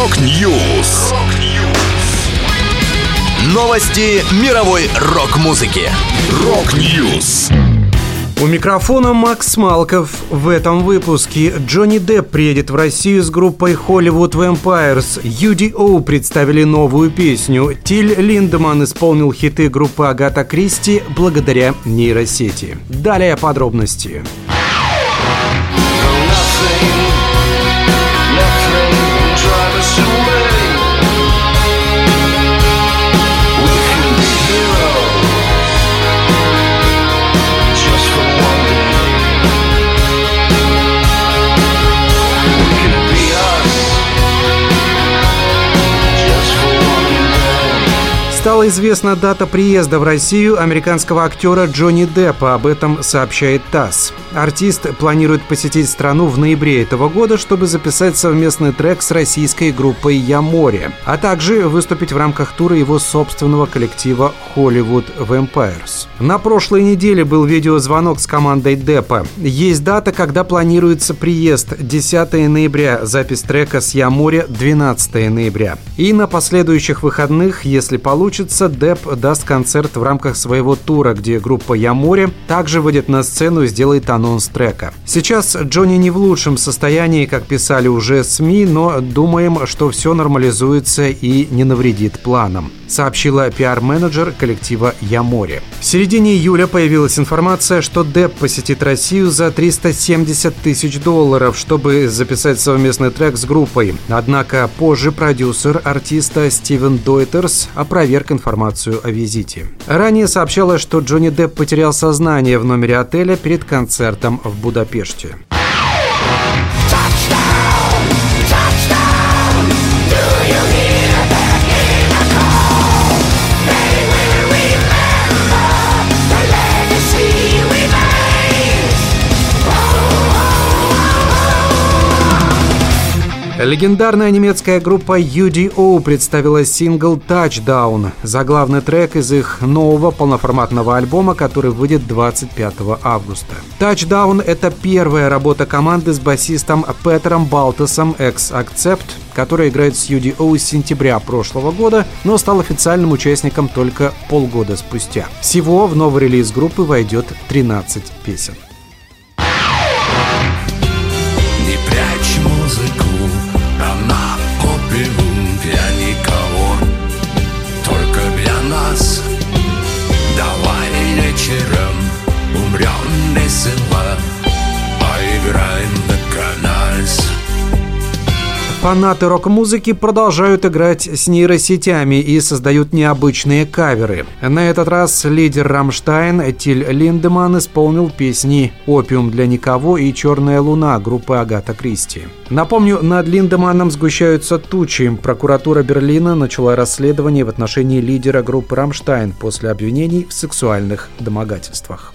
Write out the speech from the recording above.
Rock News. Новости мировой рок-музыки. Rock News. У микрофона Макс Малков. В этом выпуске Джонни Депп приедет в Россию с группой Hollywood Vampires. UDO представили новую песню. Тиль Линдеман исполнил хиты группы Агата Кристи благодаря нейросети. Далее подробности. Стала известна дата приезда в Россию американского актера Джонни Деппа. Об этом сообщает ТАСС. Артист планирует посетить страну в ноябре этого года, чтобы записать совместный трек с российской группой «Я море», а также выступить в рамках тура его собственного коллектива Hollywood Vampires. На прошлой неделе был видеозвонок с командой Деппа. Есть дата, когда планируется приезд 10 ноября, запись трека с «Я море» 12 ноября. И на последующих выходных, если получится, получится, Деп даст концерт в рамках своего тура, где группа «Я море» также выйдет на сцену и сделает анонс трека. Сейчас Джонни не в лучшем состоянии, как писали уже СМИ, но думаем, что все нормализуется и не навредит планам сообщила пиар-менеджер коллектива «Я море». В середине июля появилась информация, что Деп посетит Россию за 370 тысяч долларов, чтобы записать совместный трек с группой. Однако позже продюсер артиста Стивен Дойтерс опроверг информацию о визите. Ранее сообщалось, что Джонни Депп потерял сознание в номере отеля перед концертом в Будапеште. Легендарная немецкая группа UDO представила сингл Touchdown, заглавный трек из их нового полноформатного альбома, который выйдет 25 августа. Touchdown – это первая работа команды с басистом Петером Балтасом ex Accept, который играет с UDO с сентября прошлого года, но стал официальным участником только полгода спустя. Всего в новый релиз группы войдет 13 песен. Фанаты рок-музыки продолжают играть с нейросетями и создают необычные каверы. На этот раз лидер Рамштайн Тиль Линдеман исполнил песни «Опиум для никого» и «Черная луна» группы Агата Кристи. Напомню, над Линдеманом сгущаются тучи. Прокуратура Берлина начала расследование в отношении лидера группы Рамштайн после обвинений в сексуальных домогательствах.